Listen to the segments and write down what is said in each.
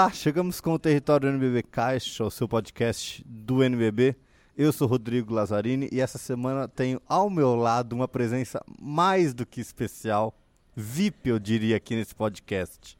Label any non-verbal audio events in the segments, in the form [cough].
Olá, olá! Chegamos com o Território NBB Caixa, o seu podcast do NBB. Eu sou Rodrigo Lazzarini e essa semana tenho ao meu lado uma presença mais do que especial, VIP eu diria aqui nesse podcast.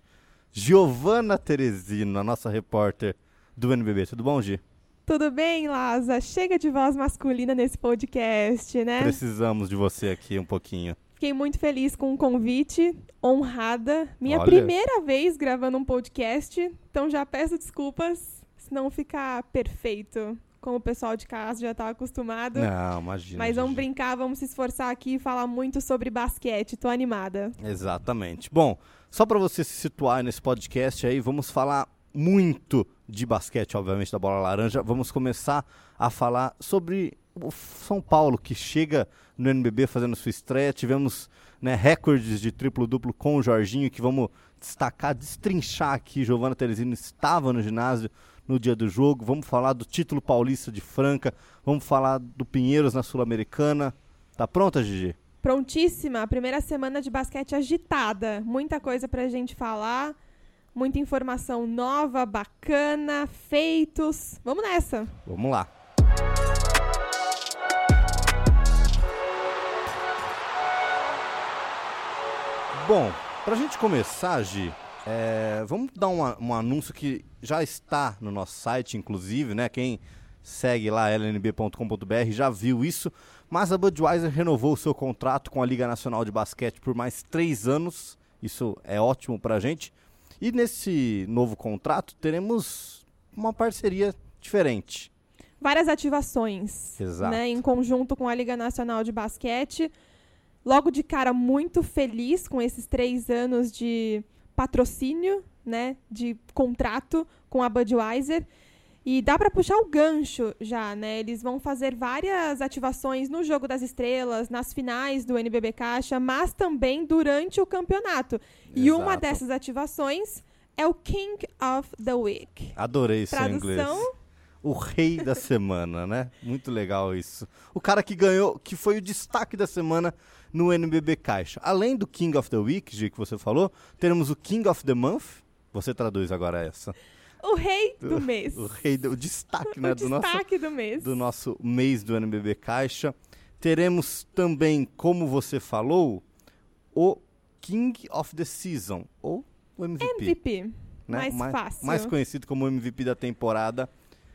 Giovana Teresino, a nossa repórter do NBB. Tudo bom, Gi? Tudo bem, Laza? Chega de voz masculina nesse podcast, né? Precisamos de você aqui um pouquinho. Fiquei muito feliz com o convite, honrada. Minha Olha. primeira vez gravando um podcast, então já peço desculpas se não ficar perfeito, como o pessoal de casa já tá acostumado. Não, imagina. Mas vamos brincar, vamos se esforçar aqui e falar muito sobre basquete. Tô animada. Exatamente. Bom, só para você se situar nesse podcast aí, vamos falar muito de basquete, obviamente, da bola laranja. Vamos começar a falar sobre o São Paulo, que chega no NBB fazendo sua estreia. Tivemos né, recordes de triplo-duplo com o Jorginho, que vamos destacar, destrinchar aqui. Giovana Teresino estava no ginásio no dia do jogo. Vamos falar do título paulista de Franca. Vamos falar do Pinheiros na Sul-Americana. Tá pronta, Gigi? Prontíssima, primeira semana de basquete agitada. Muita coisa pra gente falar, muita informação nova, bacana, feitos. Vamos nessa! Vamos lá. Bom, pra gente começar, Gi, é, vamos dar uma- um anúncio que já está no nosso site, inclusive, né? Quem segue lá, lnb.com.br, já viu isso. Mas a Budweiser renovou o seu contrato com a Liga Nacional de Basquete por mais três anos. Isso é ótimo pra gente. E nesse novo contrato teremos uma parceria diferente. Várias ativações, Exato. né, em conjunto com a Liga Nacional de Basquete. Logo de cara, muito feliz com esses três anos de patrocínio, né, de contrato com a Budweiser. E dá para puxar o gancho já, né? Eles vão fazer várias ativações no Jogo das Estrelas, nas finais do NBB Caixa, mas também durante o campeonato. E uma Exato. dessas ativações é o King of the Week. Adorei seu inglês. Tradução, O rei da semana, né? Muito legal isso. O cara que ganhou, que foi o destaque da semana no NBB Caixa. Além do King of the Week, Gi, que você falou, teremos o King of the Month. Você traduz agora essa. o rei do [laughs] mês. O rei, do, o destaque, [laughs] né, o do nosso destaque do mês. do nosso mês do NBB Caixa. Teremos também, como você falou, o King of the Season, ou o MVP. MVP. né? Mais fácil. mais conhecido como MVP da temporada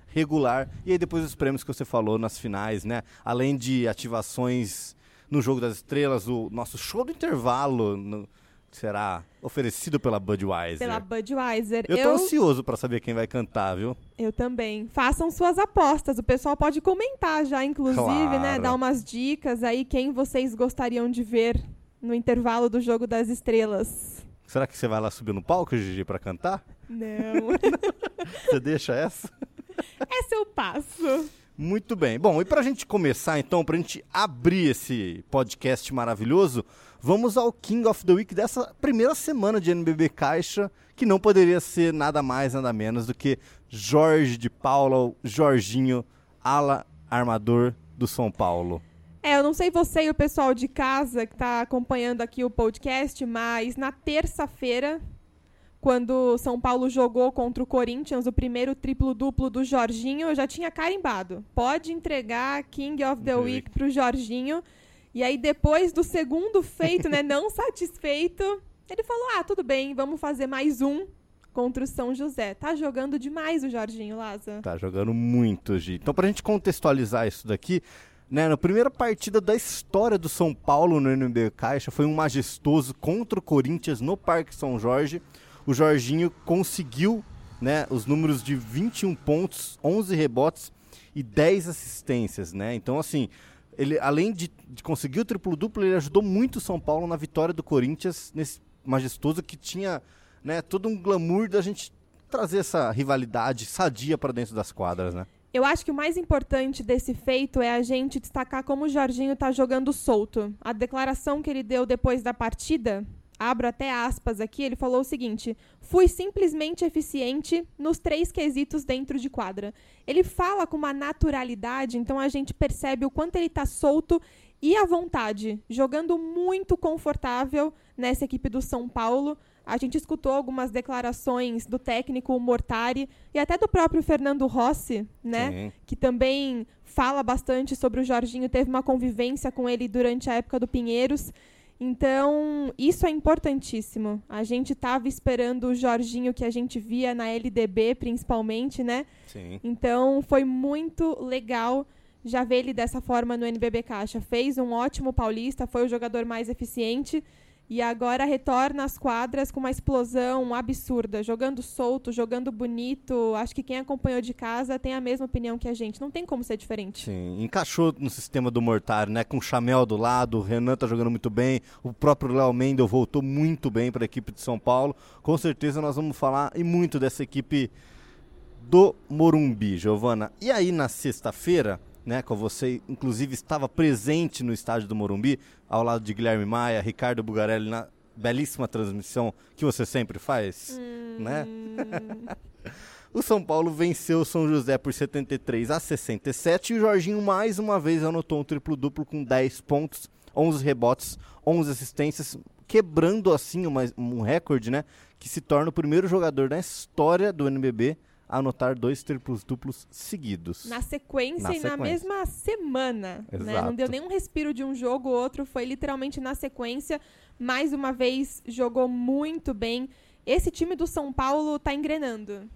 regular. E aí depois os prêmios que você falou nas finais, né? Além de ativações no Jogo das Estrelas, o nosso show do intervalo no- será oferecido pela Budweiser. Pela Budweiser. Eu tô Eu, ansioso pra saber quem vai cantar, viu? eu também. Façam suas apostas. O pessoal pode comentar já, inclusive, né? Claro. Dar umas dicas aí, quem vocês gostariam de ver no intervalo do Jogo das Estrelas. Será que você vai lá subir no palco, Gigi, pra cantar? Não. [laughs] Você deixa essa? Essa eu passo. Muito bem. Bom, e pra gente começar então, pra gente abrir esse podcast maravilhoso, vamos ao King of the Week dessa primeira semana de NBB Caixa, que não poderia ser nada mais, nada menos do que Jorge de Paula, Jorginho, ala armador do São Paulo. É, eu não sei você e o pessoal de casa que tá acompanhando aqui o podcast, mas na terça-feira, quando São Paulo jogou contra o Corinthians, o primeiro triplo-duplo do Jorginho, eu já tinha carimbado. Pode entregar King of the Week Week. pro Jorginho. E aí, depois do segundo feito, né, não [laughs] satisfeito, ele falou: ah, tudo bem, vamos fazer mais um contra o São José. Tá jogando demais o Jorginho, Laza. Tá jogando muito, Gi. Então, pra gente contextualizar isso daqui, né, na primeira partida da história do São Paulo no NB Caixa, foi um majestoso contra o Corinthians no Parque São Jorge. O Jorginho conseguiu né, os números de 21 pontos, 11 rebotes e 10 assistências, né? Então, assim, ele além de, de conseguir o triplo-duplo, ele ajudou muito o São Paulo na vitória do Corinthians nesse majestoso que tinha né, todo um glamour da gente trazer essa rivalidade sadia para dentro das quadras, né? Eu acho que o mais importante desse feito é a gente destacar como o Jorginho tá jogando solto. A declaração que ele deu depois da partida, abro até aspas aqui, ele falou o seguinte: fui simplesmente eficiente nos três quesitos dentro de quadra. Ele fala com uma naturalidade, então a gente percebe o quanto ele tá solto e à vontade, jogando muito confortável nessa equipe do São Paulo. A gente escutou algumas declarações do técnico Mortari e até do próprio Fernando Rossi, né? Sim. Que também fala bastante sobre o Jorginho, teve uma convivência com ele durante a época do Pinheiros. Então, isso é importantíssimo. A gente estava esperando o Jorginho que a gente via na LDB, principalmente, né? Sim. Então, foi muito legal já ver ele dessa forma no NBB Caixa. Fez um ótimo paulista, foi o jogador mais eficiente e agora retorna às quadras com uma explosão absurda, jogando solto, jogando bonito. Acho que quem acompanhou de casa tem a mesma opinião que a gente. Não tem como ser diferente. Sim, encaixou no sistema do Mortário, né? Com o Chamel do lado, o Renan tá jogando muito bem, o próprio Léo Mendel voltou muito bem para a equipe de São Paulo. Com certeza nós vamos falar e muito dessa equipe do Morumbi, Giovana. E aí na sexta-feira, né, com você inclusive estava presente no estádio do Morumbi, ao lado de Guilherme Maia, Ricardo Bugarelli na belíssima transmissão que você sempre faz, né? [laughs] O São Paulo venceu o São José por 73 a 67 e o Jorginho mais uma vez anotou um triplo-duplo com 10 pontos, 11 rebotes, 11 assistências, quebrando assim uma, um recorde, né? Que se torna o primeiro jogador na história do NBB anotar dois triplos duplos seguidos. Na sequência Na e na sequência. mesma semana. Né? Não deu nenhum respiro de um jogo ou outro, foi literalmente na sequência. Mais uma vez, jogou muito bem. Esse time do São Paulo tá engrenando.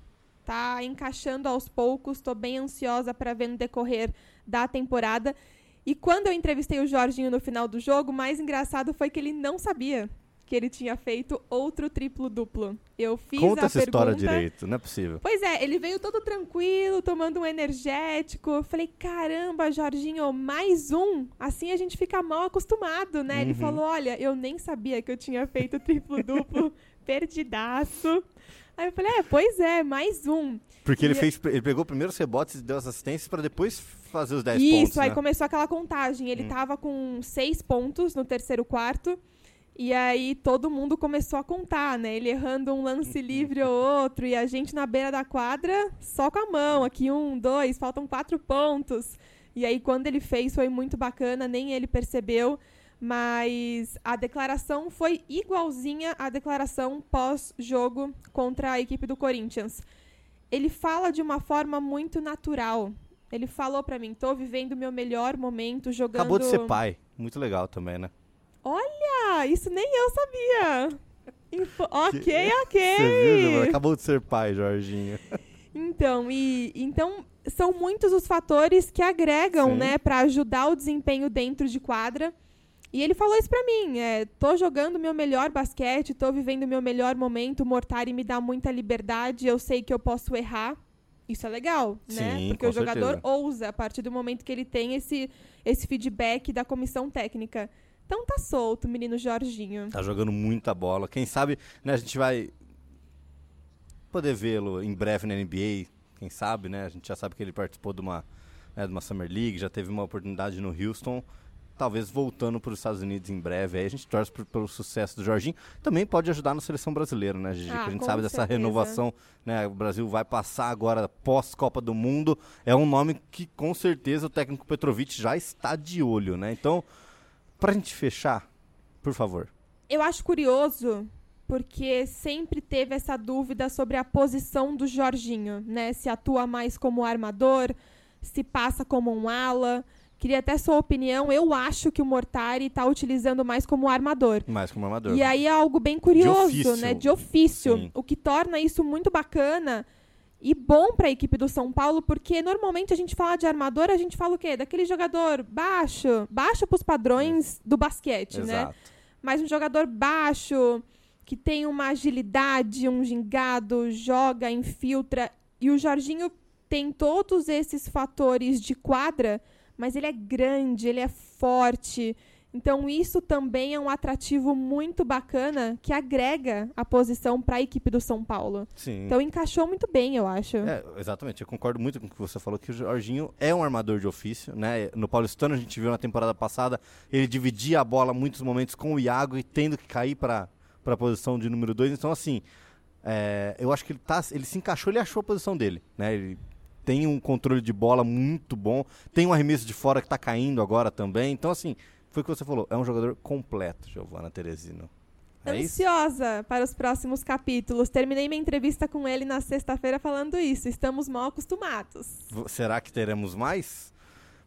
Tá encaixando aos poucos. Tô bem ansiosa para ver no decorrer da temporada. E quando eu entrevistei o Jorginho no final do jogo, o mais engraçado foi que ele não sabia que ele tinha feito outro triplo-duplo. Eu fiz Conta a essa história pergunta. direito, não é possível. Pois é, ele veio todo tranquilo, tomando um energético. Eu falei, caramba, Jorginho, mais um? Assim a gente fica mal acostumado, né? Ele Uhum. falou, olha, eu nem sabia que eu tinha feito triplo-duplo, [laughs] perdidaço. Aí eu falei, é, pois é, mais um. Porque ele fez, ele pegou primeiro os rebotes e deu as assistências para depois fazer os 10 Isso, pontos, aí né? começou aquela contagem. Ele Hum. tava com seis pontos no terceiro quarto. E aí todo mundo começou a contar, né? Ele errando um Uhum. lance livre ou outro. E a gente na beira da quadra, só com a mão. Aqui um, dois, faltam quatro pontos. E aí quando ele fez foi muito bacana, nem ele percebeu. Mas a declaração foi igualzinha à declaração pós-jogo contra a equipe do Corinthians. Ele fala de uma forma muito natural. Ele falou pra mim, tô vivendo o meu melhor momento jogando. Acabou de ser pai. Muito legal também, né? Ah, isso nem eu sabia. Info- [laughs] Ok, [laughs] ok. Você viu? Acabou de ser pai, Jorginho. [laughs] Então, e então são muitos os fatores que agregam, Sim. né, para ajudar o desempenho dentro de quadra. E ele falou isso pra mim, é, tô jogando meu melhor basquete, tô vivendo meu melhor momento, o Mortari me dá muita liberdade, eu sei que eu posso errar. Isso é legal, né? Sim, Porque com o jogador certeza. ousa a partir do momento que ele tem esse, esse feedback da comissão técnica. Então tá solto, menino Jorginho. Tá jogando muita bola. Quem sabe, né, a gente vai poder vê-lo em breve na NBA. Quem sabe, né? A gente já sabe que ele participou de uma, né, de uma Summer League, já teve uma oportunidade no Houston. Talvez voltando para os Estados Unidos em breve. Aí a gente torce pelo sucesso do Jorginho. Também pode ajudar na seleção brasileira, né, Gigi? Ah, a gente sabe dessa certeza. renovação. Né, o Brasil vai passar agora pós-Copa do Mundo. É um nome que com certeza o técnico Petrovic já está de olho, né? Então, pra gente fechar, por favor. Eu acho curioso porque sempre teve essa dúvida sobre a posição do Jorginho, né? Se atua mais como armador, se passa como um ala. Queria até sua opinião. Eu acho que o Mortari está utilizando mais como armador. Mais como armador. E aí é algo bem curioso, ofício. né? De ofício. Sim. O que torna isso muito bacana e bom para a equipe do São Paulo, porque normalmente a gente fala de armador, a gente fala o quê? Daquele jogador baixo, baixo para os padrões do basquete, né? Exato. mas um jogador baixo, que tem uma agilidade, um gingado, joga, infiltra. E o Jorginho tem todos esses fatores de quadra, mas ele é grande, ele é forte. Então isso também é um atrativo muito bacana que agrega a posição para a equipe do São Paulo. Sim. Então encaixou muito bem, eu acho. É, exatamente, eu concordo muito com o que você falou, que o Jorginho é um armador de ofício, né? No Paulistano a gente viu na temporada passada, ele dividia a bola muitos momentos com o Iago e tendo que cair para a posição de número 2. Então, assim, é, eu acho que ele, tá, ele se encaixou, ele achou a posição dele, né? Ele tem um controle de bola muito bom, tem um arremesso de fora que está caindo agora também. Então, assim, foi o que você falou, é um jogador completo, Giovana Teresino. É isso? Ansiosa para os próximos capítulos. Terminei minha entrevista com ele na sexta-feira falando isso. Estamos mal acostumados. Será que teremos mais?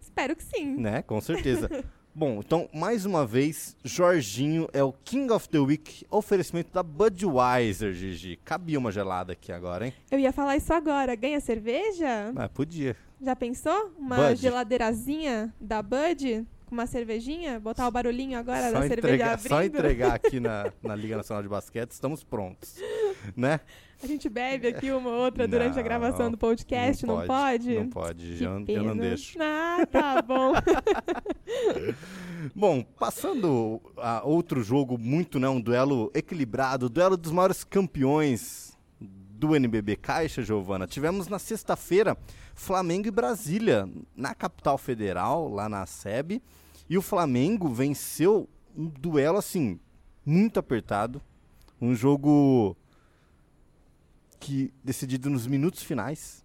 Espero que sim. Né, com certeza. [laughs] Bom, então, mais uma vez, Jorginho é o King of the Week, oferecimento da Budweiser, Gigi. Cabia uma gelada aqui agora, hein? Eu ia falar isso agora. Ganha cerveja? Ah, podia. Já pensou? Uma Bud. geladeirazinha da Bud? Com uma cervejinha? Botar o barulhinho agora Só da cerveja entregar, abrindo? só entregar aqui na, [laughs] na Liga Nacional de Basquete, estamos prontos. Né? A gente bebe aqui uma ou outra durante a Não, gravação do podcast, não, pode? Não pode, Que Gigi, eu, não- eu não deixo. Ah, tá bom. [laughs] Bom, passando a outro jogo muito, né, um duelo equilibrado, duelo dos maiores campeões do NBB Caixa, Giovana. Tivemos na sexta-feira Flamengo e Brasília, na capital federal, lá na SEB, e o Flamengo venceu um duelo assim muito apertado, um jogo que decidido nos minutos finais.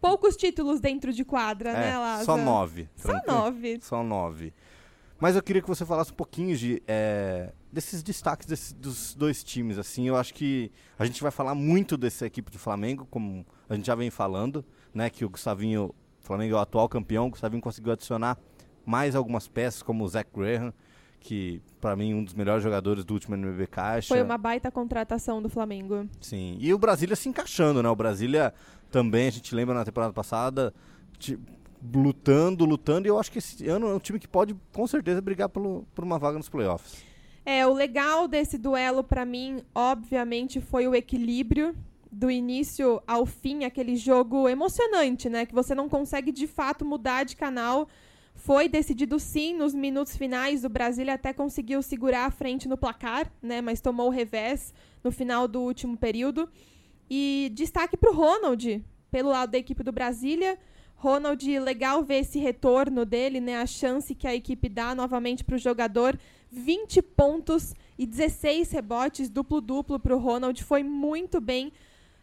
Poucos títulos dentro de quadra, né, É, Lázaro? só nove. Só nove. Só nove. Mas eu queria que você falasse um pouquinho de, é, desses destaques desse- dos dois times. Assim, eu acho que a gente vai falar muito dessa equipe do Flamengo, como a gente já vem falando, né? Que o Gustavinho, o Flamengo é o atual campeão, o Gustavinho conseguiu adicionar mais algumas peças, como o Zach Graham, que para mim um dos melhores jogadores do último NBB Caixa. Foi uma baita contratação do Flamengo. Sim. E o Brasília se encaixando, né? O Brasília também, a gente lembra na temporada passada, lutando, lutando, e eu acho que esse ano é um time que pode, com certeza, brigar pelo, por uma vaga nos playoffs. É, o legal desse duelo pra mim, obviamente, foi o equilíbrio do início ao fim, aquele jogo emocionante, né, que você não consegue de fato mudar de canal. Foi decidido sim nos minutos finais, o Brasília até conseguiu segurar a frente no placar, né, mas tomou o revés no final do último período. E destaque para o Ronald, pelo lado da equipe do Brasília. Ronald, legal ver esse retorno dele, né? A chance que a equipe dá novamente para o jogador. 20 pontos e 16 rebotes, duplo-duplo para o Ronald. Foi muito bem.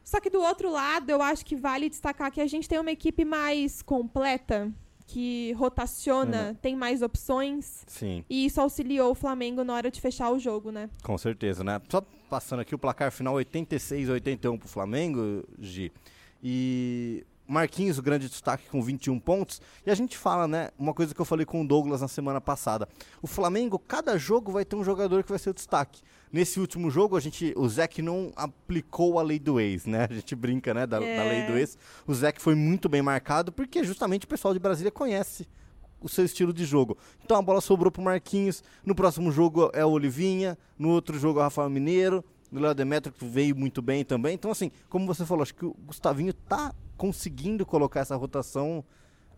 Só que do outro lado, eu acho que vale destacar que a gente tem uma equipe mais completa, que rotaciona, tem mais opções. Sim, E isso auxiliou o Flamengo na hora de fechar o jogo, né? com certeza, né? Só passando aqui o placar final 86 a 81 pro Flamengo, Gi. E Marquinhos, o grande destaque com 21 pontos. E a gente fala, né, uma coisa que eu falei com o Douglas na semana passada. O Flamengo, cada jogo vai ter um jogador que vai ser o destaque. Nesse último jogo, a gente, o Zeke não aplicou a lei do ex, né? A gente brinca, né, da, da É. lei do ex. O Zeke foi muito bem marcado porque justamente o pessoal de Brasília conhece o seu estilo de jogo. Então a bola sobrou pro Marquinhos. No próximo jogo é o Olivinha. No outro jogo é o Rafael Mineiro. O Léo Demetrio que veio muito bem também. Então, assim, como você falou, acho que o Gustavinho tá conseguindo colocar essa rotação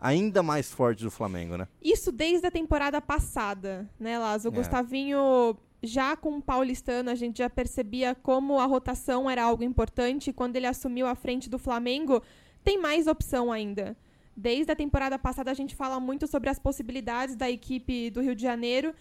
ainda mais forte do Flamengo, né? Isso desde a temporada passada, né, Lázaro? O É. Gustavinho, já com o Paulistano, a gente já percebia como a rotação era algo importante. Quando ele assumiu a frente do Flamengo, tem mais opção ainda. Desde a temporada passada, a gente fala muito sobre as possibilidades da equipe do Rio de Janeiro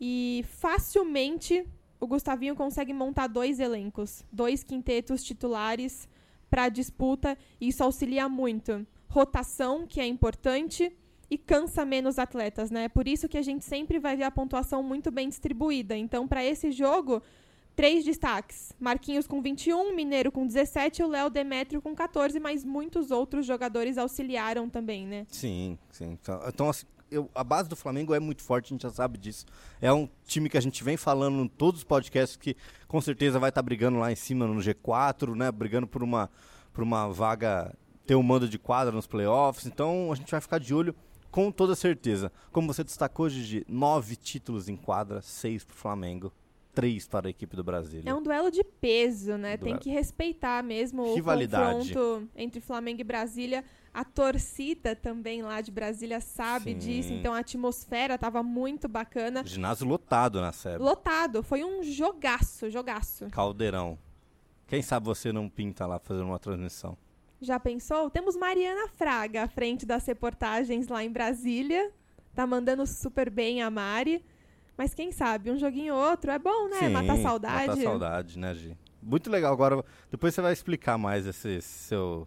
e facilmente o Gustavinho consegue montar dois elencos, dois quintetos titulares para a disputa e isso auxilia muito. Rotação, que é importante, e cansa menos atletas, né? Por isso que a gente sempre vai ver a pontuação muito bem distribuída. Então, para esse jogo, três destaques: Marquinhos com 21, Mineiro com 17 e o Léo Demétrio com 14, mas muitos outros jogadores auxiliaram também, né? Sim, sim. Então, Então, assim, eu- a base do Flamengo é muito forte, a gente já sabe disso. É um time que a gente vem falando em todos os podcasts que com certeza vai estar brigando lá em cima no G4, né? Brigando por uma, por uma vaga, ter um mando de quadra nos playoffs. Então a gente vai ficar de olho com toda certeza. Como você destacou, Gigi, nove títulos em quadra, seis para o Flamengo, três para a equipe do Brasil. É um duelo de peso, né? Tem Duelo. que respeitar mesmo Rivalidade. o confronto entre Flamengo e Brasília. A torcida também lá de Brasília sabe Sim. disso, então a atmosfera tava muito bacana. Ginásio lotado na série. Lotado, foi um jogaço, jogaço. Caldeirão. Quem sabe você não pinta lá fazendo uma transmissão? Já pensou? Temos Mariana Fraga à frente das reportagens lá em Brasília. Tá mandando super bem a Mari. Mas quem sabe, um joguinho ou outro é bom, né? matar saudade. Matar saudade, né, Gi? Muito legal. Agora, depois você vai explicar mais esse seu.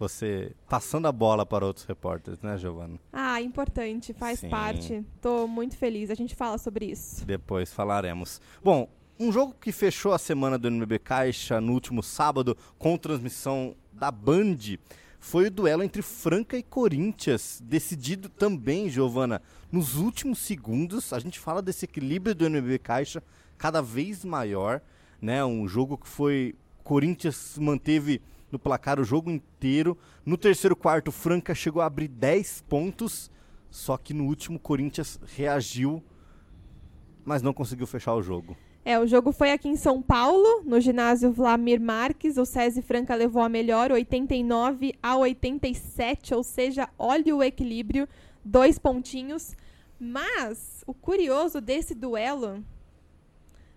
Você passando a bola para outros repórteres, né, Giovana? Ah, importante, faz Sim. parte. Tô muito feliz. A gente fala sobre isso. Depois falaremos. Bom, Um jogo que fechou a semana do NBB Caixa no último sábado, com transmissão da Band, foi o duelo entre Franca e Corinthians, decidido também, Giovana, nos últimos segundos. A gente fala desse equilíbrio do NBB Caixa cada vez maior, né? Um jogo que foi Corinthians manteve no placar o jogo inteiro. No terceiro quarto, Franca chegou a abrir 10 pontos, só que no último Corinthians reagiu, mas não conseguiu fechar o jogo. É, o jogo foi aqui em São Paulo, no ginásio Vlamir Marques. O SESI Franca levou a melhor, 89 a 87, ou seja, olha o equilíbrio, dois pontinhos. Mas o curioso desse duelo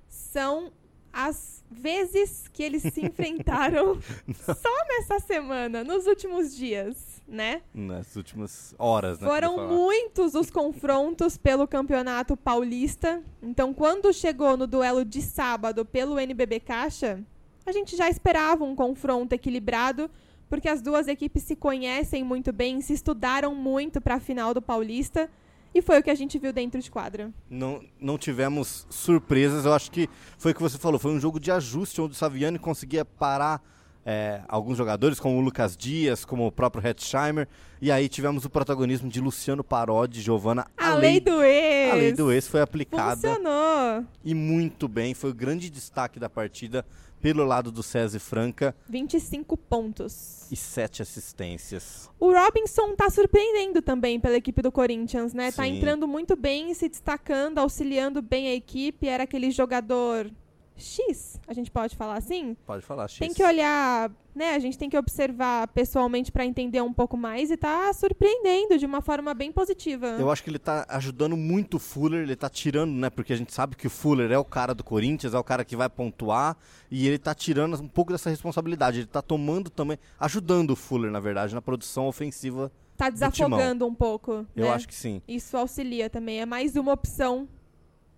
são as vezes que eles se enfrentaram [laughs] só nessa semana, nos últimos dias, né? Nas últimas horas, né? Foram muitos os confrontos pelo Campeonato Paulista. Então, quando chegou no duelo de sábado pelo NBB Caixa, a gente já esperava um confronto equilibrado, porque as duas equipes se conhecem muito bem, se estudaram muito para a final do Paulista. E foi o que a gente viu dentro de quadra. Não, não tivemos surpresas, eu acho que foi o que você falou, foi um jogo de ajuste onde o Saviani conseguia parar é, alguns jogadores, como o Lucas Dias, como o próprio Hetzheimer, e aí tivemos o protagonismo de Luciano Parodi, Giovana. A, a lei, lei, do ex! A lei do ex foi aplicada. Funcionou! E muito bem, foi o grande destaque da partida pelo lado do César Franca. 25 pontos. E 7 assistências. O Robinson tá surpreendendo também pela equipe do Corinthians, né? Tá Sim. Tá entrando muito bem, se destacando, auxiliando bem a equipe. Era aquele jogador X, a gente pode falar assim? Pode falar X. Tem que olhar, né? A gente tem que observar pessoalmente para entender um pouco mais e tá surpreendendo de uma forma bem positiva. Eu acho que ele tá ajudando muito o Fuller, ele tá tirando, né? Porque a gente sabe que o Fuller é o cara do Corinthians, é o cara que vai pontuar e ele tá tirando um pouco dessa responsabilidade. Ele tá tomando também, ajudando o Fuller, na verdade, na produção ofensiva. Tá desafogando um pouco. Eu né? acho que sim. Isso auxilia também. É mais uma opção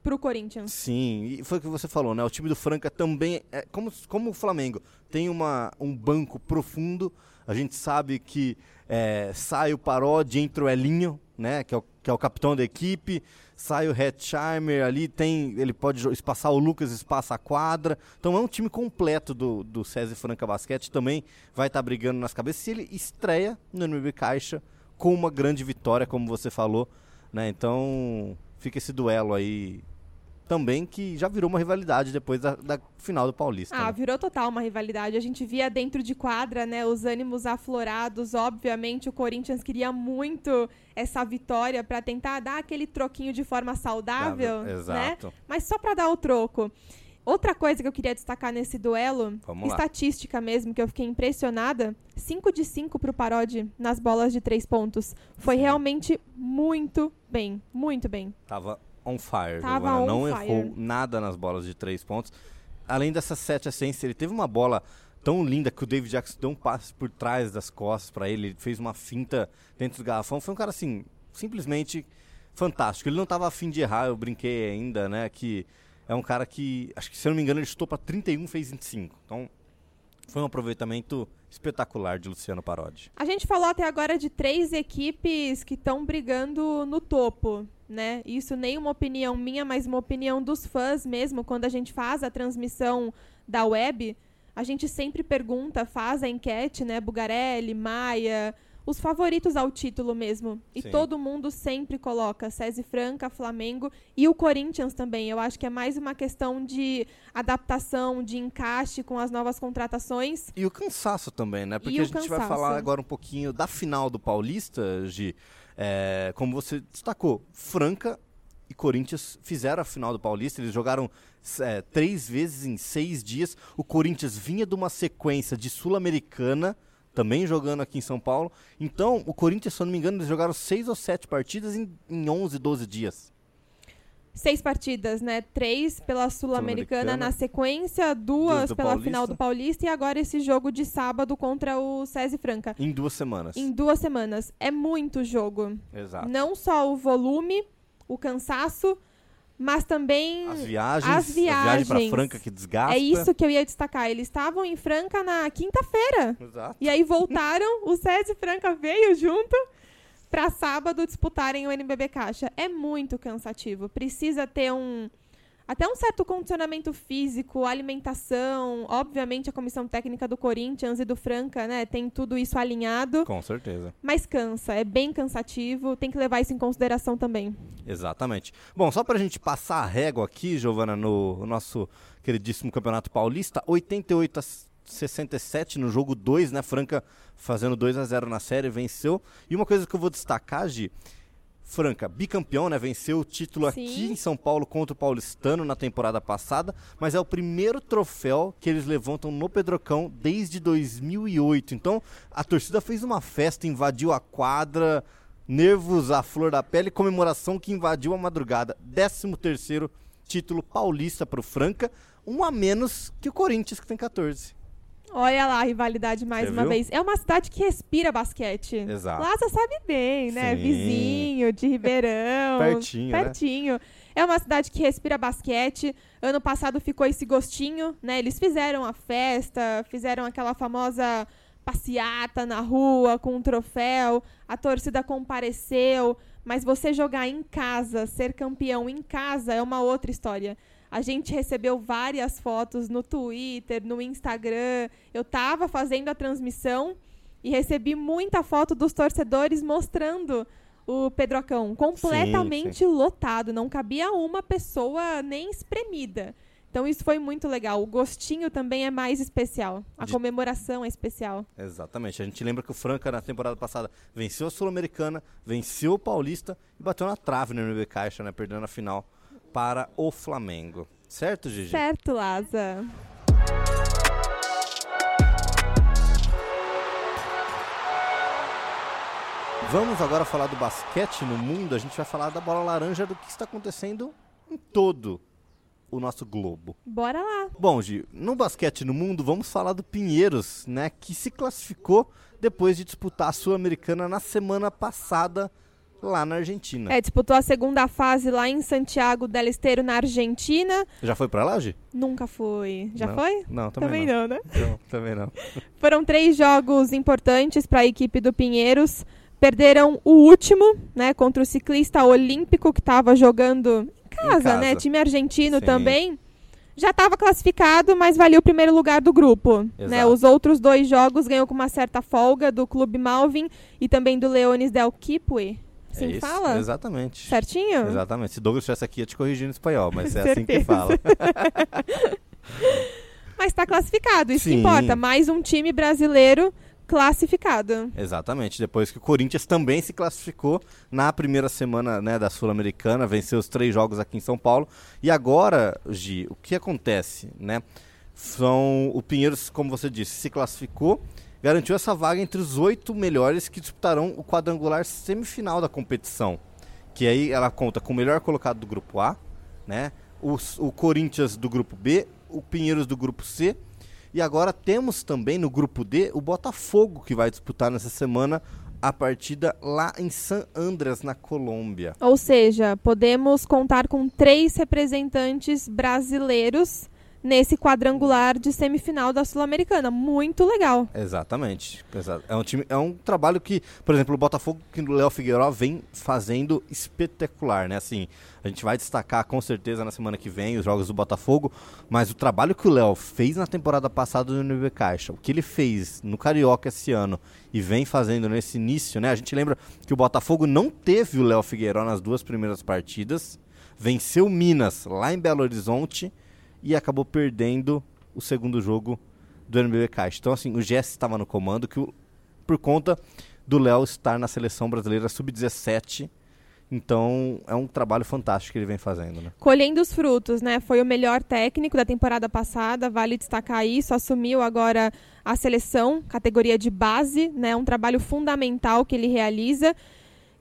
pro Corinthians. Sim, e foi o que você falou, né? O time do Franca também, é como, como o Flamengo, tem uma, um banco profundo. A gente sabe que é, sai o Parodi, entra o Elinho, né? Que é o, que é o capitão da equipe. Sai o Hetzheimer ali, tem, ele pode espaçar o Lucas, espaça a quadra. Então é um time completo do, do César Franca Basquete. Também vai estar tá brigando nas cabeças. Se ele estreia no NB Caixa com uma grande vitória, como você falou. Né? Então fica esse duelo aí também que já virou uma rivalidade depois da, da final do Paulista. Ah, né? virou total uma rivalidade. A gente via dentro de quadra, né, os ânimos aflorados. Obviamente, o Corinthians queria muito essa vitória para tentar dar aquele troquinho de forma saudável, né? Exato. Né? Mas só para dar o troco. Outra coisa que eu queria destacar nesse duelo, Vamos estatística lá. mesmo, que eu fiquei impressionada, 5 de 5 pro Parodi nas bolas de três pontos. Foi Sim. realmente muito bem, muito bem. Tava on fire. Tava on não fire. errou nada nas bolas de três pontos. Além dessas sete assistências, ele teve uma bola tão linda que o David Jackson deu um passe por trás das costas para ele. Ele fez uma finta dentro do garrafão. Foi um cara assim, simplesmente fantástico. Ele não estava afim de errar, eu brinquei ainda, né? Que é um cara que, acho que se eu não me engano, ele chutou para 31, fez 25. Então, foi um aproveitamento espetacular de Luciano Parodi. A gente falou até agora de três equipes que estão brigando no topo, né? Isso nem uma opinião minha, mas uma opinião dos fãs mesmo. Quando a gente faz a transmissão da web, a gente sempre pergunta, faz a enquete, né? Bugarelli, Maia, os favoritos ao título mesmo. E Sim. todo mundo sempre coloca César Franca, Flamengo e o Corinthians também. Eu acho que é mais uma questão de adaptação, de encaixe com as novas contratações. E o cansaço também, né? Porque a gente cansaço. vai falar agora um pouquinho da final do Paulista, Gi. É, como você destacou, Franca e Corinthians fizeram a final do Paulista. Eles jogaram é, três vezes em seis dias. O Corinthians vinha de uma sequência de Sul-Americana também jogando aqui em São Paulo. Então, o Corinthians, se eu não me engano, eles jogaram seis ou sete partidas em, em 11, 12 dias. Seis partidas, né? Três pela Sul-Americana Sul na sequência, duas pela Paulista. final do Paulista e agora esse jogo de sábado contra o César Franca. Em duas semanas. Em duas semanas. É muito jogo. Exato. Não só o volume, o cansaço, mas também as viagens, as viagens. A viagem para Franca que desgasta. É isso que eu ia destacar. Eles estavam em Franca na quinta-feira. Exato. E aí voltaram, o César Franca veio junto para sábado disputarem o NBB Caixa. É muito cansativo. Precisa ter um até um certo condicionamento físico, alimentação, obviamente a comissão técnica do Corinthians e do Franca, né, tem tudo isso alinhado. Com certeza. Mas cansa, é bem cansativo, tem que levar isso em consideração também. Exatamente. Bom, só para a gente passar a régua aqui, Giovana, no nosso queridíssimo Campeonato Paulista, 88 a 67 no jogo 2, né? Franca fazendo 2 a 0 na série, venceu. E uma coisa que eu vou destacar, Gi, Franca, bicampeão, né? Venceu o título Sim. aqui em São Paulo contra o Paulistano na temporada passada, mas é o primeiro troféu que eles levantam no Pedrocão desde 2008. Então, a torcida fez uma festa, invadiu a quadra, nervos à flor da pele, comemoração que invadiu a madrugada. 13 terceiro título paulista para o Franca, um a menos que o Corinthians, que tem 14. Olha lá a rivalidade mais Você uma viu? vez. É uma cidade que respira basquete. Exato. Lá você sabe bem, né? Sim. Vizinho, de Ribeirão. [laughs] Pertinho, né? Pertinho. É uma cidade que respira basquete. Ano passado ficou esse gostinho, né? Eles fizeram a festa, fizeram aquela famosa passeata na rua com um troféu. A torcida compareceu. Mas você jogar em casa, ser campeão em casa é uma outra história. A gente recebeu várias fotos no Twitter, no Instagram. Eu tava fazendo a transmissão e recebi muita foto dos torcedores mostrando o Pedrocão completamente lotado, não cabia uma pessoa nem espremida. Então isso foi muito legal. O gostinho também é mais especial. A De- comemoração é especial. Exatamente. A gente lembra que o Franca, na temporada passada, venceu a Sul-Americana, venceu o Paulista e bateu na trave no NB Caixa, né? Perdendo a final para o Flamengo. Certo, Gigi? Certo, Laza. Vamos agora falar do basquete no mundo. A gente vai falar da bola laranja, do que está acontecendo em todo o nosso globo. Bora lá. Bom, Gi, no basquete no mundo, vamos falar do Pinheiros, né? Que se classificou depois de disputar a Sul-Americana na semana passada lá na Argentina. É, disputou a segunda fase lá em Santiago del Esteiro, na Argentina. Já foi pra lá, Gi? Nunca foi. Já Não. foi? Não, também, não, né? não. Não, também não. [laughs] Foram três jogos importantes para a equipe do Pinheiros. Perderam o último, né, contra o ciclista olímpico que estava jogando em casa, casa. né? Time argentino Sim. também. Já estava classificado, mas valia o primeiro lugar do grupo. Né? Exato. Os outros dois jogos ganhou com uma certa folga do Clube Malvin e também do Leones del Quipue. Assim é que isso, fala? Exatamente. Certinho? Exatamente. Se Douglas estivesse aqui, ia te corrigir no espanhol, mas é assim que fala. [laughs] Mas está classificado, isso que Sim. importa. Mais um time brasileiro classificado. Exatamente. Depois que o Corinthians também se classificou na primeira semana né, da Sul-Americana, venceu os três jogos aqui em São Paulo. E agora, Gi, o que acontece? Né? São o Pinheiros, como você disse, se classificou, garantiu essa vaga entre os oito melhores que disputarão o quadrangular semifinal da competição. Que aí ela conta com o melhor colocado do grupo A, né? Os- o Corinthians do grupo B, o Pinheiros do grupo C e agora temos também no grupo D o Botafogo que vai disputar nessa semana a partida lá em San Andreas, na Colômbia. Ou seja, podemos contar com três representantes brasileiros nesse quadrangular de semifinal da Sul-Americana. Muito legal. Exatamente. exa- É um, time, é um trabalho que, por exemplo, o Botafogo que o Léo Figueiró vem fazendo espetacular, né? Assim, a gente vai destacar com certeza na semana que vem os jogos do Botafogo, mas o trabalho que o Léo fez na temporada passada no NB Caixa, o que ele fez no Carioca esse ano e vem fazendo nesse início, né? A gente lembra que o Botafogo não teve o Léo Figueiró nas duas primeiras partidas, venceu Minas lá em Belo Horizonte e acabou perdendo o segundo jogo do NBB Caixa. Então, assim, o Jess estava no comando que por conta do Léo estar na seleção brasileira sub-17. Então, é um trabalho fantástico que ele vem fazendo, né? Colhendo os frutos, né? Foi o melhor técnico da temporada passada, vale destacar isso. Assumiu agora a seleção, categoria de base, né? Um trabalho fundamental que ele realiza.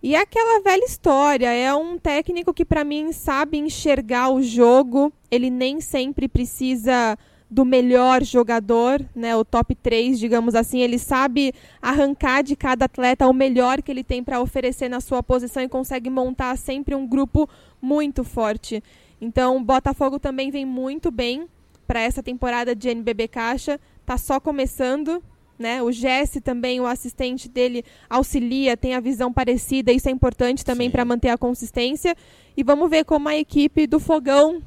E é aquela velha história, é um técnico que para mim sabe enxergar o jogo, ele nem sempre precisa do melhor jogador, né, o top 3, digamos assim, ele sabe arrancar de cada atleta o melhor que ele tem para oferecer na sua posição e consegue montar sempre um grupo muito forte. Então, o Botafogo também vem muito bem para essa temporada de NBB Caixa, tá só começando, né? O Jesse também, o assistente dele, auxilia, tem a visão parecida, isso é importante também para manter a consistência. E vamos ver como a equipe do Fogão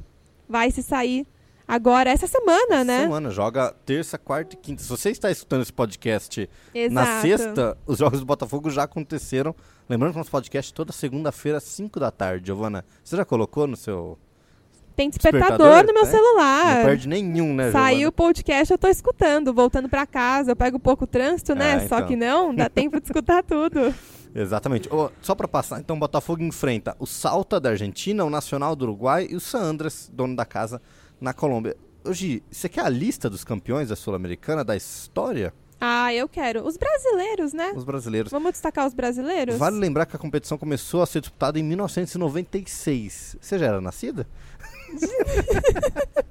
vai se sair agora, essa semana, né? Semana, joga terça, quarta e quinta. Se você está escutando esse podcast Exato. na sexta, os jogos do Botafogo já aconteceram. Lembrando que nosso podcast é toda segunda-feira, às 5 da tarde, Giovana. Você já colocou no seu. Tem despertador, Despertador, no meu é? celular. Não perde nenhum, né, Saiu o podcast, eu tô escutando, voltando pra casa, eu pego pouco trânsito, né? Só então. que não, dá [laughs] tempo de escutar tudo. Exatamente. Ô, só para passar, então, o Botafogo enfrenta o Salta da Argentina, o Nacional do Uruguai e o San Andres, dono da casa, na Colômbia. Hoje, você quer a lista dos campeões da Sul-Americana, da história? Ah, eu quero. Os brasileiros, né? Os brasileiros. Vamos destacar os brasileiros? Vale lembrar que a competição começou a ser disputada em 1996. Você já era nascida? [laughs]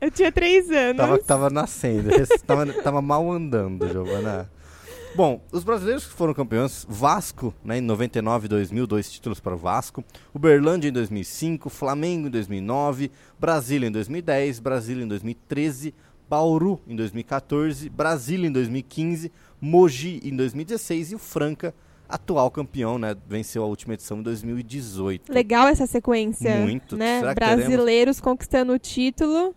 Eu tinha três anos. Tava, tava nascendo, tava, tava mal andando, Giovana. Bom, os brasileiros que foram campeões, Vasco, né, em 99 e 2000, dois títulos para o Vasco, Uberlândia em 2005, Flamengo em 2009, Brasília em 2010, Brasília em 2013, Bauru em 2014, Brasília em 2015, Mogi em 2016 e o Franca, atual campeão, né, venceu a última edição em 2018. Legal essa sequência. Muito. Né? Brasileiros conquistando o título.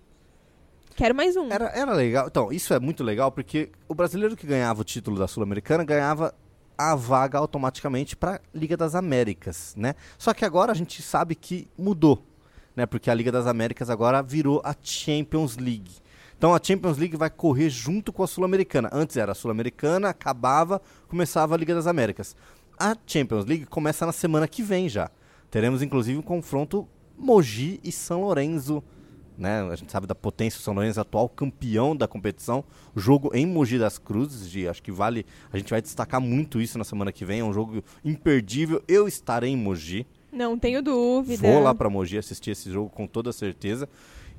Quero mais um. Era, era legal. Então, isso é muito legal porque o brasileiro que ganhava o título da Sul-Americana ganhava a vaga automaticamente para a Liga das Américas, né? Só que agora a gente sabe que mudou, né? Porque a Liga das Américas agora virou a Champions League. Então a Champions League vai correr junto com a Sul-Americana. Antes era a Sul-Americana, acabava, começava a Liga das Américas. A Champions League começa na semana que vem já. Teremos inclusive um confronto Mogi e São Lourenço né? A gente sabe da potência do São Lourenço, atual campeão da competição. O jogo em Mogi das Cruzes, de, acho que vale. A gente vai destacar muito isso na semana que vem. É um jogo imperdível. Eu estarei em Mogi. Não tenho dúvida. Vou lá para Mogi assistir esse jogo com toda certeza.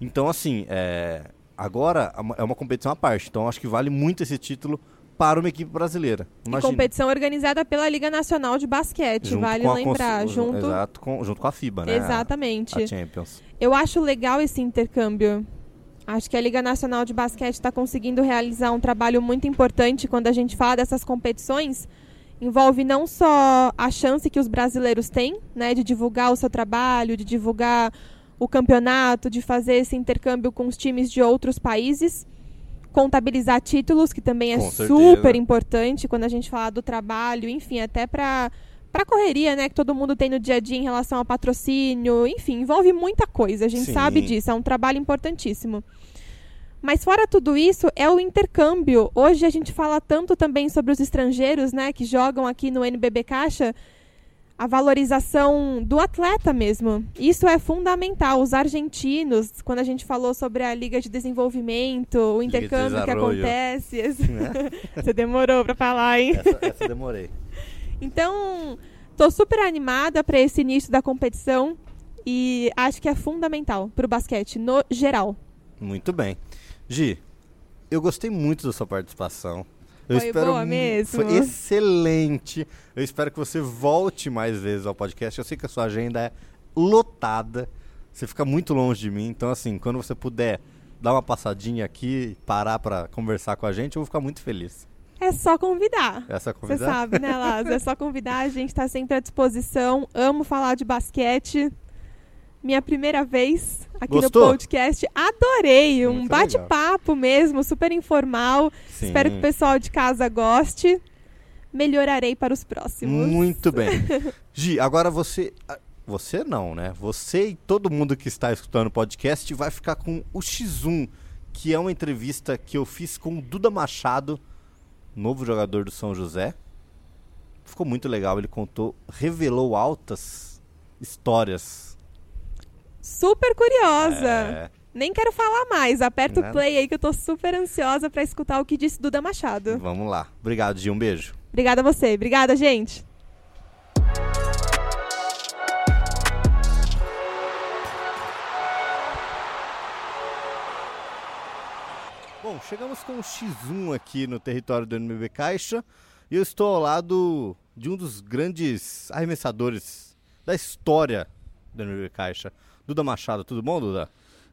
Então, assim, é, agora é uma competição à parte. Então, acho que vale muito esse título para uma equipe brasileira. E competição organizada pela Liga Nacional de Basquete, junto vale a lembrar. cons- junto, Exato, com, junto com a FIBA, né? A- Exatamente. A Champions. Eu acho legal esse intercâmbio. Acho que a Liga Nacional de Basquete está conseguindo realizar um trabalho muito importante quando a gente fala dessas competições. Envolve não só a chance que os brasileiros têm, né, de divulgar o seu trabalho, de divulgar o campeonato, de fazer esse intercâmbio com os times de outros países, contabilizar títulos, que também é Com certeza. super importante quando a gente fala do trabalho, enfim, até para para correria, né, que todo mundo tem no dia a dia em relação ao patrocínio, enfim, envolve muita coisa, a gente Sim. sabe disso, é um trabalho importantíssimo. Mas fora tudo isso, é o intercâmbio. Hoje a gente fala tanto também sobre os estrangeiros, né, que jogam aqui no NBB Caixa, a valorização do atleta mesmo. Isso é fundamental. Os argentinos, quando a gente falou sobre a Liga de Desenvolvimento, o de intercâmbio que acontece. Né? [laughs] [laughs] Você demorou para falar, hein? essa, essa demorei. Então, tô super animada para esse início da competição e acho que é fundamental para o basquete no geral. Muito bem. Gi, eu gostei muito da sua participação. Eu Foi espero boa mesmo? Foi excelente. Eu espero que você volte mais vezes ao podcast. Eu sei que a sua agenda é lotada. Você fica muito longe de mim. Então, assim, quando você puder dar uma passadinha aqui, parar para conversar com a gente, eu vou ficar muito feliz. É só convidar. Essa Você convidar? sabe, né, Lázaro? É só convidar, a gente está sempre à disposição. Amo falar de basquete. Minha primeira vez aqui Gostou? no podcast. Adorei. Um bate-papo mesmo, super informal. Sim. Espero que o pessoal de casa goste. Melhorarei para os próximos. Muito bem. [laughs] Gi, agora você. ah, Você não, né? Você e todo mundo que está escutando o podcast vai ficar com o X1, que é uma entrevista que eu fiz com o Duda Machado, novo jogador do São José. Ficou muito legal, ele contou, revelou altas histórias. Super curiosa. É, Nem quero falar mais. Aperta Né? o play aí que eu tô super ansiosa para escutar o que disse Duda Machado. vamos lá. Obrigado, Gi, um beijo. Obrigada a você. Obrigada, gente. Bom, chegamos com o X1 aqui no território do NBB Caixa e eu estou ao lado de um dos grandes arremessadores da história do NBB Caixa, Duda Machado. Tudo bom, Duda?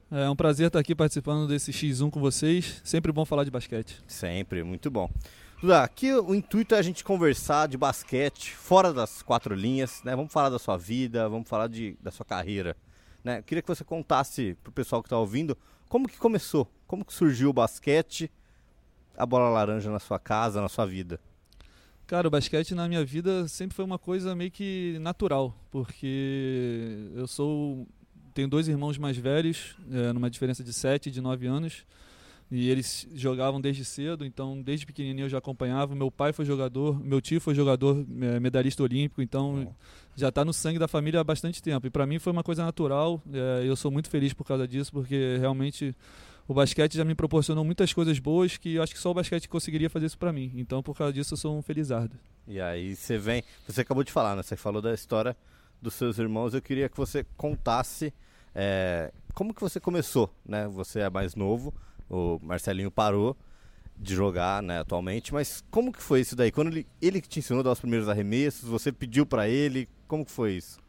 É um prazer estar aqui participando desse X1 com vocês. Sempre bom falar de basquete. Sempre, muito bom. Duda, aqui o intuito é a gente conversar de basquete fora das quatro linhas, né? Vamos falar da sua vida, vamos falar de, da sua carreira. Né? Eu queria que você contasse pro pessoal que está ouvindo como que começou, como que surgiu o basquete, a bola laranja na sua casa, na sua vida. Cara, o basquete na minha vida sempre foi uma coisa meio que natural, porque eu sou tenho dois irmãos mais velhos, é, numa diferença de 7 e de 9 anos, e eles jogavam desde cedo, então desde pequenininho eu já acompanhava. Meu pai foi jogador, meu tio foi jogador, é, medalhista olímpico, então já está no sangue da família há bastante tempo. E para mim foi uma coisa natural, é, eu sou muito feliz por causa disso, porque realmente o basquete já me proporcionou muitas coisas boas que eu acho que só o basquete conseguiria fazer isso para mim. Então por causa disso eu sou um felizardo. E aí você vem, você acabou de falar, né? Você falou da história dos seus irmãos. Eu queria que você contasse é, como que você começou, né? Você é mais novo, o Marcelinho parou de jogar, né, atualmente, mas como que foi isso daí? Quando ele, ele que te ensinou a dar os primeiros arremessos, você pediu para ele, como que foi isso?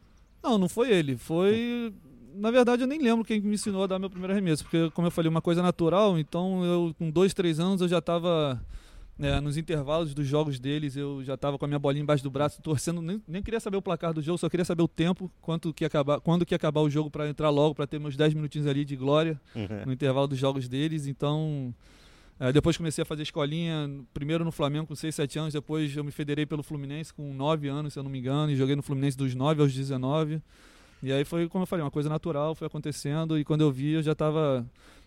Não, não foi ele, foi... Na verdade, eu nem lembro quem me ensinou a dar meu primeiro arremesso, porque, como eu falei, uma coisa natural, então eu, com dois, três anos, eu já estava é, nos intervalos dos jogos deles, eu já estava com a minha bolinha embaixo do braço, torcendo, nem, nem, queria saber o placar do jogo, só queria saber o tempo, quanto que acabar, quando que ia acabar o jogo para entrar logo, para ter meus 10 minutinhos ali de glória uhum. no intervalo dos jogos deles. Então, é, depois comecei a fazer escolinha, primeiro no Flamengo com 6, 7 anos, depois eu me federei pelo Fluminense com 9 anos, se eu não me engano, e joguei no Fluminense dos 9 aos 19. E aí foi, como eu falei, uma coisa natural, foi acontecendo, e quando eu vi, eu já estava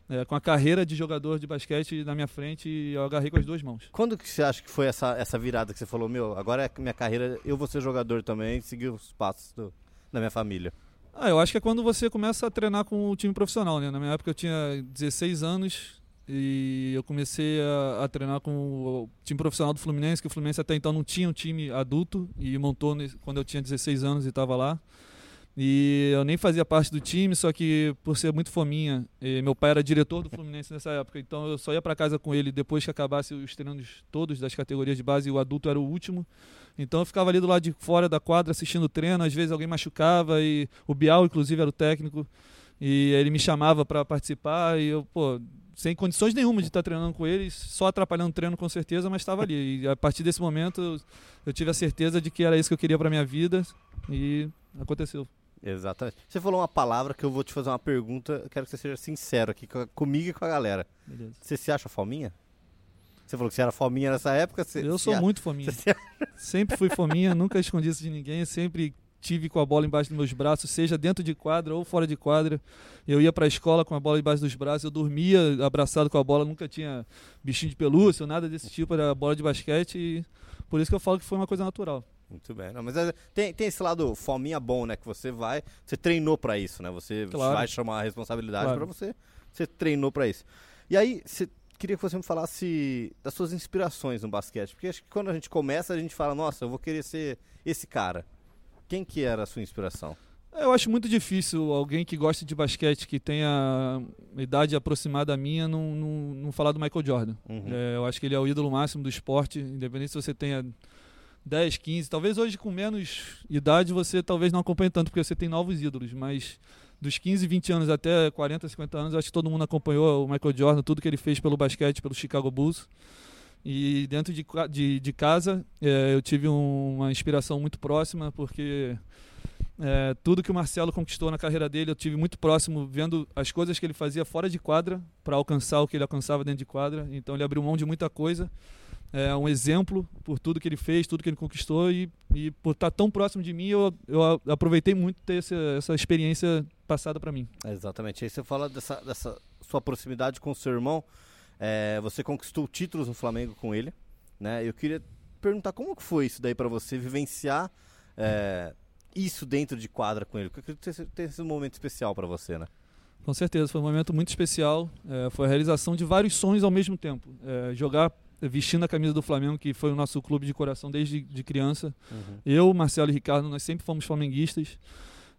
é, com a carreira de jogador de basquete na minha frente e eu agarrei com as duas mãos. Quando que você acha que foi essa, essa virada que você falou, meu, agora é minha carreira, eu vou ser jogador também, seguir os passos do, da minha família? Ah, eu acho que é quando você começa a treinar com o time profissional, né? Na minha época eu tinha 16 anos e eu comecei a, a treinar com o time profissional do Fluminense, que o Fluminense até então não tinha um time adulto e montou quando eu tinha 16 anos e estava lá. E eu nem fazia parte do time, só que por ser muito fominha, meu pai era diretor do Fluminense nessa época, então eu só ia para casa com ele depois que acabasse os treinos todos das categorias de base e o adulto era o último. Então eu ficava ali do lado de fora da quadra assistindo o treino, às vezes alguém machucava e o Bial inclusive era o técnico e ele me chamava para participar e eu, pô, sem condições nenhuma de estar treinando com eles, só atrapalhando o treino com certeza, mas estava ali. E a partir desse momento eu tive a certeza de que era isso que eu queria para minha vida e aconteceu. Exatamente. Você falou uma palavra que eu vou te fazer uma pergunta, eu quero que você seja sincero aqui comigo e com a galera. Beleza. Você se acha fominha? Você falou que você era fominha nessa época? Você, eu sou muito fominha. [laughs] Sempre fui fominha, nunca escondi isso de ninguém, sempre tive com a bola embaixo dos meus braços, seja dentro de quadra ou fora de quadra. Eu ia para a escola com a bola embaixo dos braços, eu dormia abraçado com a bola, nunca tinha bichinho de pelúcia ou nada desse tipo, era bola de basquete e por isso que eu falo que foi uma coisa natural. Muito bem. Não, mas é, tem, tem esse lado fominha bom, né? Que você vai. Você treinou para isso, né? Você claro. vai chamar a responsabilidade claro. para você. Você treinou para isso. E aí, você, queria que você me falasse das suas inspirações no basquete. Porque acho que quando a gente começa, a gente fala, nossa, eu vou querer ser esse cara. Quem que era a sua inspiração? Eu acho muito difícil alguém que gosta de basquete, que tenha idade aproximada à minha, não, não, não falar do Michael Jordan. Uhum. É, eu acho que ele é o ídolo máximo do esporte, independente se você tenha 10, 15. Talvez hoje com menos idade você talvez não acompanhe tanto, porque você tem novos ídolos, mas dos 15, 20 anos até 40, 50 anos, acho que todo mundo acompanhou o Michael Jordan, tudo que ele fez pelo basquete, pelo Chicago Bulls. E dentro de, de, de casa é, eu tive um, uma inspiração muito próxima, porque é, tudo que o Marcelo conquistou na carreira dele, eu tive muito próximo, vendo as coisas que ele fazia fora de quadra para alcançar o que ele alcançava dentro de quadra. Então ele abriu mão de muita coisa é um exemplo por tudo que ele fez, tudo que ele conquistou e, e por estar tão próximo de mim, eu, eu aproveitei muito ter essa, essa experiência passada para mim. É exatamente. Aí você fala dessa, dessa sua proximidade com o seu irmão, é, você conquistou títulos no Flamengo com ele, né? Eu queria perguntar como que foi isso daí para você vivenciar é, isso dentro de quadra com ele. Porque tem esse momento especial para você, né? Com certeza, foi um momento muito especial. É, foi a realização de vários sonhos ao mesmo tempo. É, jogar vestindo a camisa do Flamengo, que foi o nosso clube de coração desde de criança. Uhum. Eu, Marcelo e Ricardo, nós sempre fomos flamenguistas.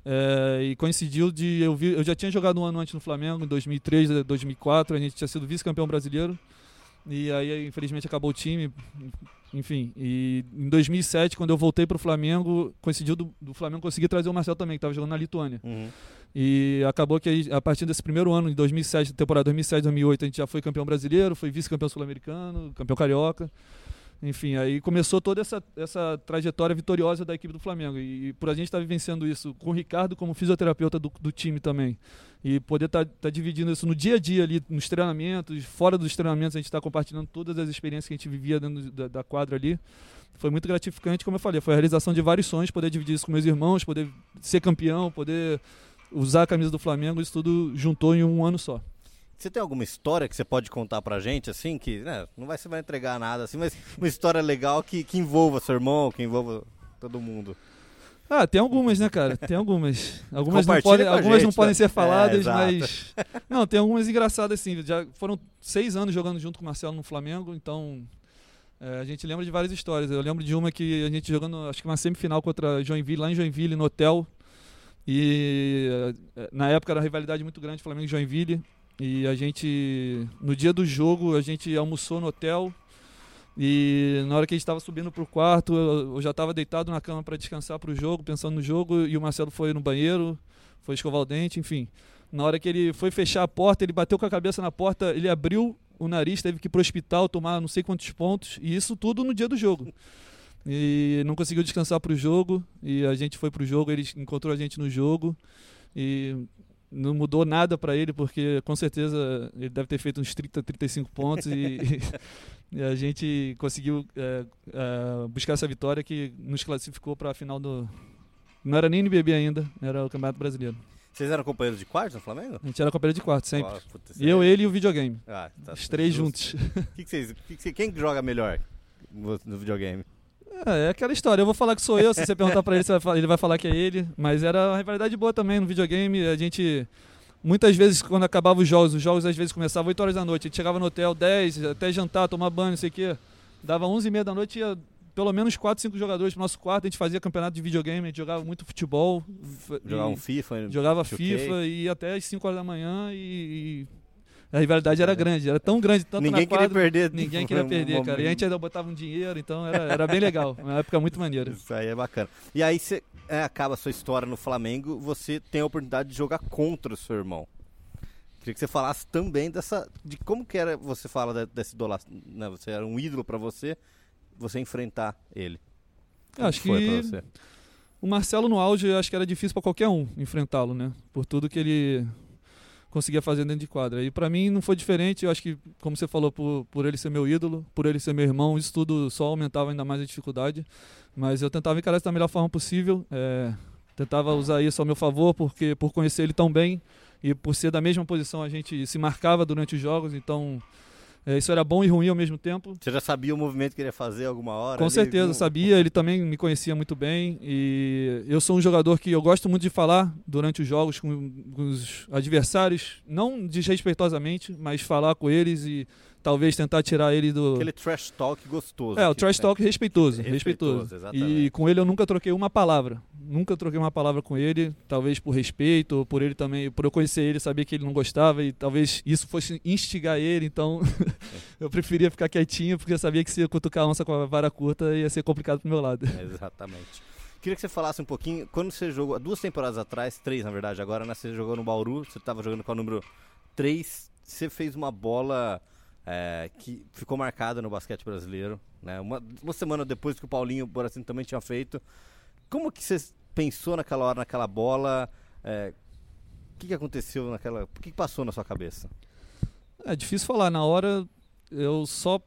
É, e coincidiu de eu, vi, eu já tinha jogado um ano antes no Flamengo, em 2003, 2004, a gente tinha sido vice-campeão brasileiro. E aí, infelizmente, acabou o time. Enfim, e em 2007, quando eu voltei para o Flamengo, coincidiu do, do, Flamengo conseguir trazer o Marcelo também, que estava jogando na Lituânia. Uhum. E acabou que a partir desse primeiro ano, em 2007, temporada 2007-2008, a gente já foi campeão brasileiro, foi vice-campeão sul-americano, campeão carioca. enfim, aí começou toda essa, essa trajetória vitoriosa da equipe do Flamengo. E, por a gente estar tá vivenciando isso com o Ricardo como fisioterapeuta do, do time também, e poder estar tá, tá dividindo isso no dia a dia ali, nos treinamentos, fora dos treinamentos, a gente está compartilhando todas as experiências que a gente vivia dentro da, da quadra ali. Foi muito gratificante, como eu falei, foi a realização de vários sonhos, poder dividir isso com meus irmãos, poder ser campeão, poder usar a camisa do Flamengo, isso tudo juntou em um ano só. Você tem alguma história que você pode contar pra gente, assim, que né, não vai, você vai entregar nada, assim, mas [laughs] uma história legal que, que envolva seu irmão, que envolva todo mundo? Ah, tem algumas, né, cara? Tem algumas. Algumas não, podem, algumas gente, não podem ser faladas, é, mas. Não, tem algumas engraçadas, assim. Já foram seis anos jogando junto com o Marcelo no Flamengo, então. É, a gente lembra de várias histórias. Eu lembro de uma que a gente jogando, acho que uma semifinal contra Joinville, lá em Joinville, no hotel. E é, na época era uma rivalidade muito grande, Flamengo e Joinville. E a gente, no dia do jogo, a gente almoçou no hotel. E na hora que a gente estava subindo para o quarto, eu já estava deitado na cama para descansar para o jogo, pensando no jogo. E o Marcelo foi no banheiro, foi escovar o dente, enfim. Na hora que ele foi fechar a porta, ele bateu com a cabeça na porta, ele abriu o nariz, teve que ir para o hospital tomar não sei quantos pontos. E isso tudo no dia do jogo. E não conseguiu descansar para o jogo. E a gente foi para o jogo, ele encontrou a gente no jogo. E não mudou nada para ele, porque com certeza ele deve ter feito uns 30, 35 pontos e, [laughs] e a gente conseguiu é, é, buscar essa vitória que nos classificou para a final do. Não era nem NBB ainda, era o Campeonato Brasileiro. Vocês eram companheiros de quarto no Flamengo? A gente era companheiro de quarto, sempre. Oh, puta, eu, ele e o videogame. Ah, tá Os três juntos. Que que vocês, que quem joga melhor no videogame? É, é aquela história. Eu vou falar que sou eu, se você perguntar pra ele, ele vai falar que é ele. Mas era uma rivalidade boa também no videogame. A gente. Muitas vezes, quando acabava os jogos, os jogos às vezes começavam 8 horas da noite. A gente chegava no hotel 10, até jantar, tomar banho, não sei o quê. Dava 11 e meia da noite ia pelo menos 4, 5 jogadores pro nosso quarto. A gente fazia campeonato de videogame, a gente jogava muito futebol. Jogava um FIFA. Jogava FIFA e ia até as 5 horas da manhã e, e a rivalidade era grande, era tão grande, tanto ninguém quadra, queria perder. Ninguém queria perder, cara. E a gente ainda botava um dinheiro, então era, era bem legal. Uma época muito maneira. Isso aí é bacana. E aí você é, acaba a sua história no Flamengo, você tem a oportunidade de jogar contra o seu irmão. Queria que você falasse também dessa. de como que era, você fala desse idolação, né? Você era um ídolo para você, você enfrentar ele. Como acho que. O Marcelo no auge, acho que era difícil para qualquer um enfrentá-lo, né? Por tudo que ele conseguia fazer dentro de quadra. E para mim não foi diferente, eu acho que, como você falou, por, por ele ser meu ídolo, por ele ser meu irmão, isso tudo só aumentava ainda mais a dificuldade. Mas eu tentava encarar isso da melhor forma possível, é, tentava usar isso ao meu favor, porque por conhecer ele tão bem e por ser da mesma posição a gente se marcava durante os jogos, então isso era bom e ruim ao mesmo tempo. Você já sabia o movimento que ele ia fazer alguma hora? Com ali? certeza, sabia. Ele também me conhecia muito bem. E eu sou um jogador que eu gosto muito de falar durante os jogos com, com os adversários, não desrespeitosamente, mas falar com eles e talvez tentar tirar ele do. Aquele trash talk gostoso. É, o trash talk respeitoso. Respeitoso, respeitoso. E com ele eu nunca troquei uma palavra. Nunca troquei uma palavra com ele, talvez por respeito, por ele também, por eu conhecer ele, saber que ele não gostava e talvez isso fosse instigar ele, então [laughs] eu preferia ficar quietinho porque eu sabia que se eu cutucar a onça com a vara curta ia ser complicado pro meu lado. [laughs] exatamente. Queria que você falasse um pouquinho, quando você jogou, duas temporadas atrás, três na verdade, agora né, você jogou no Bauru, você estava jogando com o número 3, você fez uma bola é, que ficou marcada no basquete brasileiro. Né? Uma, uma semana depois que o Paulinho Boracino também tinha feito. Como que você pensou naquela hora, naquela bola? É, o que, que aconteceu naquela. O que, que passou na sua cabeça? É difícil falar. Na hora, eu só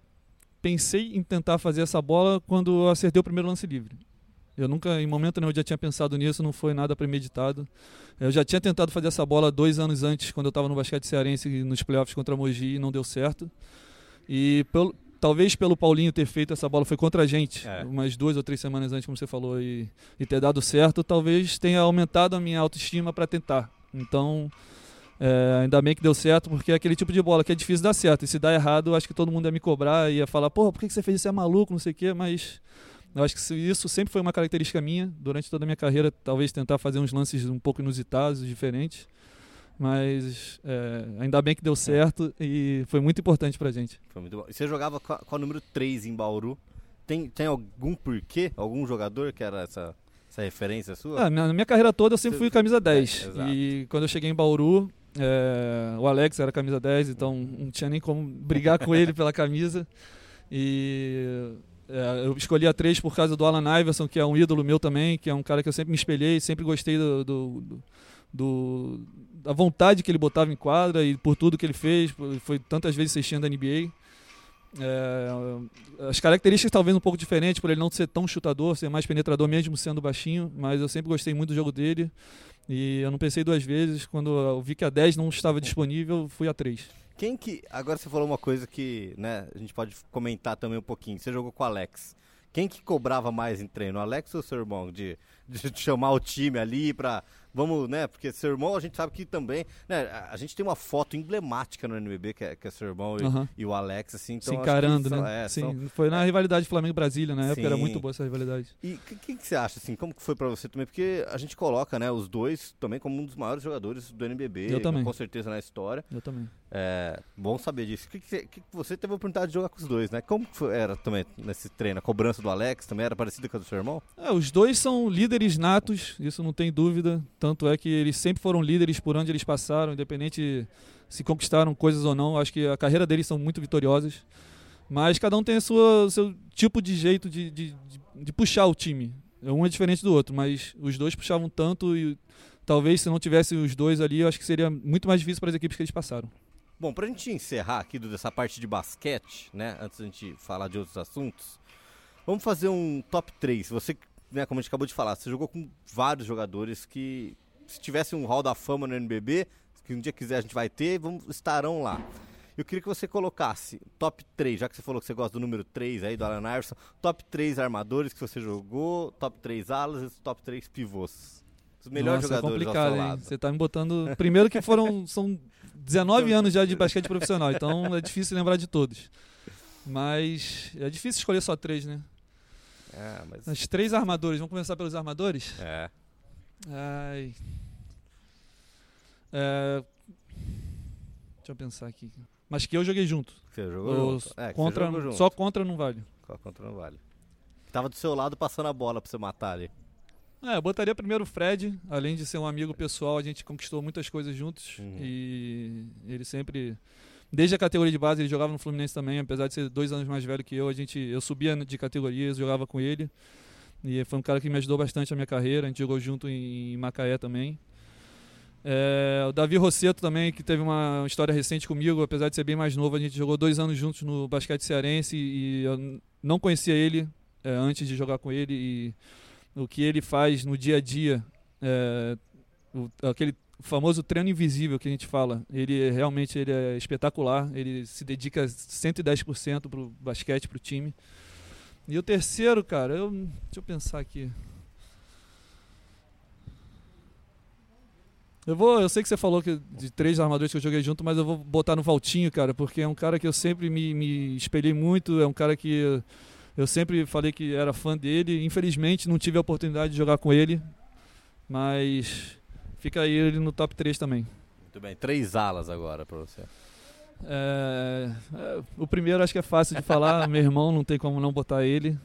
pensei em tentar fazer essa bola quando eu acertei o primeiro lance livre. Eu nunca, em momento nenhum, já tinha pensado nisso, não foi nada premeditado. Eu já tinha tentado fazer essa bola dois anos antes, quando eu estava no basquete cearense, nos playoffs contra a Mogi, e não deu certo. E pelo, talvez pelo Paulinho ter feito essa bola, foi contra a gente, é. umas duas ou três semanas antes, como você falou, e, e ter dado certo, talvez tenha aumentado a minha autoestima para tentar. Então, é, ainda bem que deu certo, porque é aquele tipo de bola que é difícil dar certo. E se dar errado, acho que todo mundo ia me cobrar, ia falar, porra, por que você fez isso? É maluco, não sei o quê, mas eu acho que isso sempre foi uma característica minha durante toda a minha carreira, talvez tentar fazer uns lances um pouco inusitados, diferentes. Mas é, ainda bem que deu certo e foi muito importante pra gente. Foi muito bom. E você jogava com, com o número 3 em Bauru. Tem, tem algum porquê? Algum jogador que era essa, essa referência sua? Ah, na minha carreira toda eu sempre fui camisa 10. É, e quando eu cheguei em Bauru, é, o Alex era camisa 10, então não tinha nem como brigar com ele pela camisa. E É, eu escolhi a 3 por causa do Alan Iverson, que é um ídolo meu também, que é um cara que eu sempre me espelhei, sempre gostei do, do, do, do da vontade que ele botava em quadra e por tudo que ele fez. Foi tantas vezes assistindo a NBA. É, as características talvez um pouco diferentes, por ele não ser tão chutador, ser mais penetrador mesmo sendo baixinho, mas eu sempre gostei muito do jogo dele e eu não pensei duas vezes. Quando eu vi que a 10 não estava disponível, fui a 3. Quem que. Agora você falou uma coisa que né, a gente pode comentar também um pouquinho. Você jogou com o Alex. Quem que cobrava mais em treino, Alex ou seu irmão? De, de chamar o time ali pra vamos, né? Porque seu irmão, a gente sabe que também, né? A gente tem uma foto emblemática no NBB, que é, que é seu irmão uhum. e, e, o Alex, assim. Então Se encarando, são, né? É, Sim, são... foi na rivalidade Flamengo-Brasília, na época Sim. era muito boa essa rivalidade. E o que, que, que, você acha, assim? Como que foi pra você também? Porque a gente coloca, né, os dois também como um dos maiores jogadores do NBB. Eu também. Com certeza na história. Eu também. É, bom saber disso. Que, que, que, você teve a oportunidade de jogar com os dois, né? Como era também nesse treino? A cobrança do Alex também era parecida com a do seu irmão? É, os dois são líderes natos, isso não tem dúvida. Tanto é que eles sempre foram líderes por onde eles passaram, independente se conquistaram coisas ou não. Acho que a carreira deles são muito vitoriosas. Mas cada um tem o seu tipo de jeito de, de, de, de puxar o time. Um é diferente do outro, mas os dois puxavam tanto e talvez se não tivesse os dois ali, eu acho que seria muito mais difícil para as equipes que eles passaram. Bom, para a gente encerrar aqui dessa parte de basquete, né, antes da gente falar de outros assuntos, vamos fazer um top 3. Você, né, como a gente acabou de falar, você jogou com vários jogadores que se tivesse um hall da fama no NBB, que um dia quiser a gente vai ter, vamos, estarão lá. Eu queria que você colocasse top 3, já que você falou que você gosta do número 3 aí, do Alan Iverson, top 3 armadores que você jogou, top 3 alas e top 3 pivôs. Os melhores Nossa, é jogadores é complicado, hein? Você tá me botando... Primeiro que foram... são 19 anos já de basquete profissional, então é difícil lembrar de todos. Mas é difícil escolher só três, né? É, mas... Os três armadores, vamos começar pelos armadores? É. Ai. É... Deixa eu pensar aqui. Mas que eu joguei junto. Você jogou junto? É, contra, jogou junto. Só contra não vale. Só contra não vale. Tava do seu lado passando a bola pra você matar ali. É, eu botaria primeiro o Fred, além de ser um amigo pessoal, a gente conquistou muitas coisas juntos. Uhum. E ele sempre. Desde a categoria de base, ele jogava no Fluminense também, apesar de ser dois anos mais velho que eu, a gente, eu subia de categorias, jogava com ele. E foi um cara que me ajudou bastante a minha carreira, a gente jogou junto em Macaé também. É, o Davi Rosseto também, que teve uma história recente comigo, apesar de ser bem mais novo, a gente jogou dois anos juntos no basquete cearense e eu não conhecia ele é, antes de jogar com ele e o que ele faz no dia a dia, é, o, aquele famoso treino invisível que a gente fala, ele realmente ele é espetacular, ele se dedica 110% para o basquete, para o time. E o terceiro, cara, eu, deixa eu pensar aqui. Eu vou, eu sei que você falou que de três armadores que eu joguei junto, mas eu vou botar no Valtinho, cara, porque é um cara que eu sempre me, me espelhei muito, é um cara que eu sempre falei que era fã dele. Infelizmente não tive a oportunidade de jogar com ele, mas fica aí ele no top 3 também. Muito bem, três alas agora para você. É, é, o primeiro acho que é fácil de falar, [laughs] meu irmão não tem como não botar ele.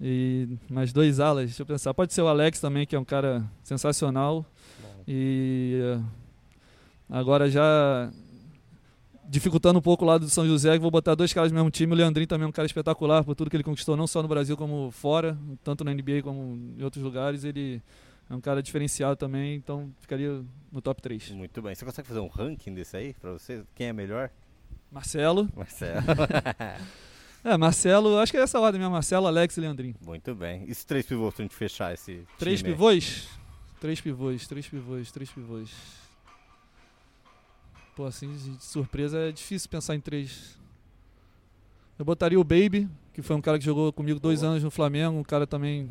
E mais dois alas, deixa eu pensar. Pode ser o Alex também, que é um cara sensacional. Bom. E uh, agora já dificultando um pouco o lado do São José, que vou botar dois caras do mesmo time. O Leandrinho também é um cara espetacular por tudo que ele conquistou, não só no Brasil como fora, tanto na NBA como em outros lugares. Ele é um cara diferenciado também, então ficaria no top 3. Muito bem. Você consegue fazer um ranking desse aí para você? Quem é melhor? Marcelo. Marcelo. [laughs] é, Marcelo, acho que é essa ordem mesmo, Marcelo, Alex e Leandrinho. Muito bem. E os três pivôs pra gente fechar esse Três pivôs? Três pivôs, três pivôs, três pivôs. Pô, assim, de surpresa é difícil pensar em três. Eu botaria o Baby, que foi um cara que jogou comigo dois Boa. anos no Flamengo, um cara também,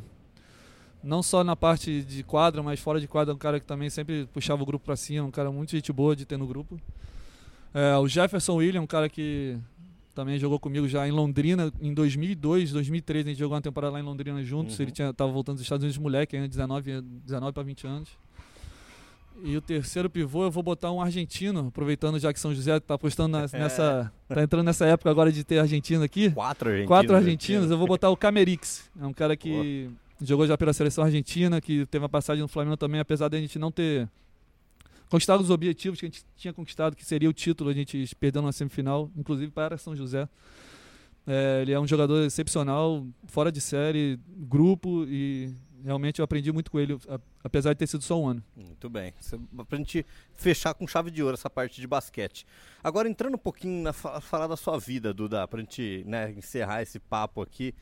não só na parte de quadra, mas fora de quadra, um cara que também sempre puxava o grupo para cima, um cara muito gente boa de ter no grupo. É, o Jefferson William, um cara que também jogou comigo já em Londrina em 2002, 2003, a gente jogou uma temporada lá em Londrina juntos, uhum. ele tinha, tava voltando dos Estados Unidos moleque, ainda 19, 19 para 20 anos. E o terceiro pivô eu vou botar um argentino, aproveitando já que São José está apostando é. nessa. tá entrando nessa época agora de ter argentino aqui. Quatro argentinos. Quatro argentinos, eu vou botar o Camerix. É um cara que Boa. jogou já pela seleção argentina, que teve uma passagem no Flamengo também, apesar de a gente não ter conquistado os objetivos que a gente tinha conquistado, que seria o título, a gente perdeu na semifinal, inclusive para São José. É, ele é um jogador excepcional, fora de série, grupo e realmente eu aprendi muito com ele, apesar de ter sido só um ano. Muito bem. Pra gente fechar com chave de ouro essa parte de basquete. Agora, entrando um pouquinho na falar da sua vida, Duda, pra gente né, encerrar esse papo aqui,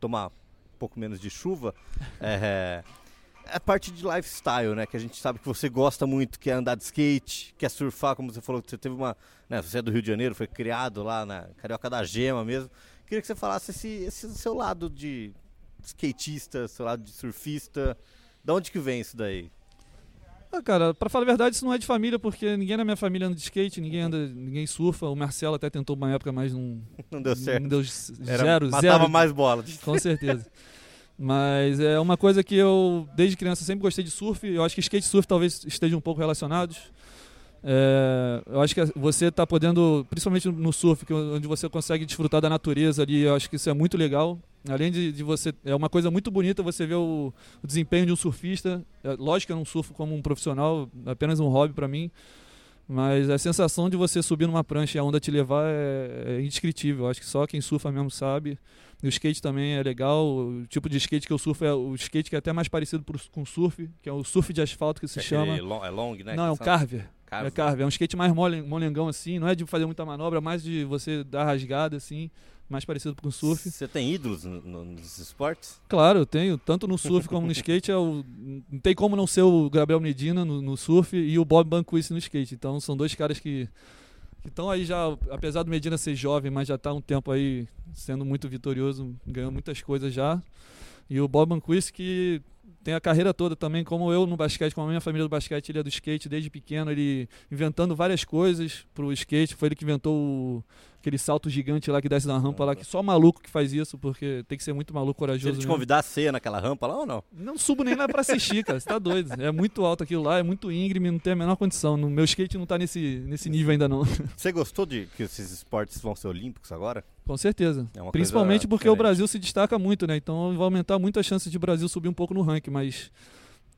tomar um pouco menos de chuva. [laughs] é, é a parte de lifestyle, né? Que a gente sabe que você gosta muito, que é andar de skate, que é surfar, como você falou, que você teve uma. Né, você é do Rio de Janeiro, foi criado lá na Carioca da Gema mesmo. Queria que você falasse esse, esse seu lado de skatista, seu lado de surfista. Da onde que vem isso daí? Ah, cara, pra falar a verdade, isso não é de família, porque ninguém na minha família anda de skate, ninguém anda, ninguém surfa. O Marcelo até tentou uma época, mas não. [laughs] não deu certo. Não deu Era, zero, matava zero. mais bola. [laughs] Com certeza. Mas é uma coisa que eu, desde criança, sempre gostei de surf. Eu acho que skate e surf talvez estejam um pouco relacionados. É, eu acho que você está podendo, principalmente no surf, é onde você consegue desfrutar da natureza ali, eu acho que isso é muito legal. Além de, de você. É uma coisa muito bonita você ver o, o desempenho de um surfista. É, lógico que eu não surfo como um profissional, apenas um hobby para mim. Mas a sensação de você subir numa prancha e a onda te levar é, é indescritível. Acho que só quem surfa mesmo sabe. E o skate também é legal. O tipo de skate que eu surfo é o skate que é até mais parecido pro, com surf, que é o surf de asfalto que se é chama. Long, é long, né? Não, é um carver. carver. É carver. É um skate mais molengão assim. Não é de fazer muita manobra, é mais de você dar rasgada assim mais parecido com o surf. Você tem ídolos no, no, nos esportes? Claro, eu tenho. Tanto no surf como no [laughs] skate. É o, não tem como não ser o Gabriel Medina no, no surf e o Bob Banquist no skate. Então são dois caras que estão aí já, apesar do Medina ser jovem, mas já está um tempo aí sendo muito vitorioso, ganhando muitas coisas já. E o Bob Banquist que tem a carreira toda também, como eu no basquete, como a minha família do basquete, ele é do skate desde pequeno, ele inventando várias coisas pro skate, foi ele que inventou o, aquele salto gigante lá que desce na rampa lá, que só maluco que faz isso, porque tem que ser muito maluco, corajoso. Se ele te convidar a ceia naquela rampa lá ou não? Não subo nem lá pra assistir, cara. Você tá doido. É muito alto aquilo lá, é muito íngreme, não tem a menor condição. No meu skate não tá nesse, nesse nível ainda não. [laughs] Você gostou de que esses esportes vão ser olímpicos agora? Com certeza. É Principalmente porque diferente. o Brasil se destaca muito, né? Então vai aumentar muito as chances de o Brasil subir um pouco no ranking, mas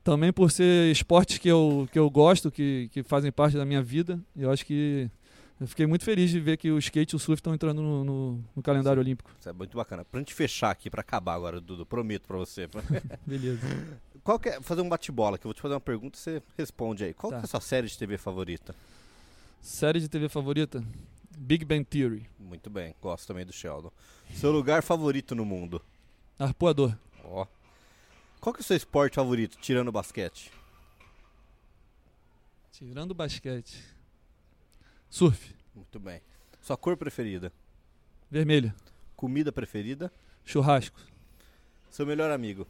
também por ser esportes que eu, que eu gosto, que, que fazem parte da minha vida, eu acho que eu fiquei muito feliz de ver que o skate e o surf estão entrando no, no, no calendário Sim, olímpico. Isso é muito bacana. Pra gente fechar aqui, para acabar agora, Dudu, prometo para você. [laughs] [laughs] Beleza. Qual que é, fazer um bate-bola, que eu vou te fazer uma pergunta e você responde aí. Qual tá. é a sua série de TV favorita? Série de TV favorita? Big Bang Theory. Muito bem, gosto também do Sheldon. Seu lugar favorito no mundo? Arpoador. Ó. Oh. Qual que é o seu esporte favorito, tirando o basquete? Tirando o basquete. Surf. Muito bem. Sua cor preferida? Vermelha. Comida preferida? Churrasco. Seu melhor amigo?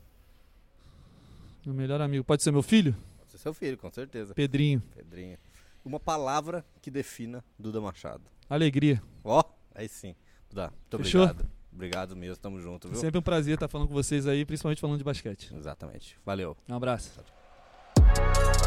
Meu melhor amigo. Pode ser meu filho? Pode ser seu filho, com certeza. Pedrinho. Pedrinho. Uma palavra que defina Duda Machado. Alegria. Ó, oh, aí sim. Duda, muito Fechou? obrigado. Obrigado mesmo, tamo junto, viu? Sempre um prazer estar falando com vocês aí, principalmente falando de basquete. Exatamente. Valeu. Um abraço. NB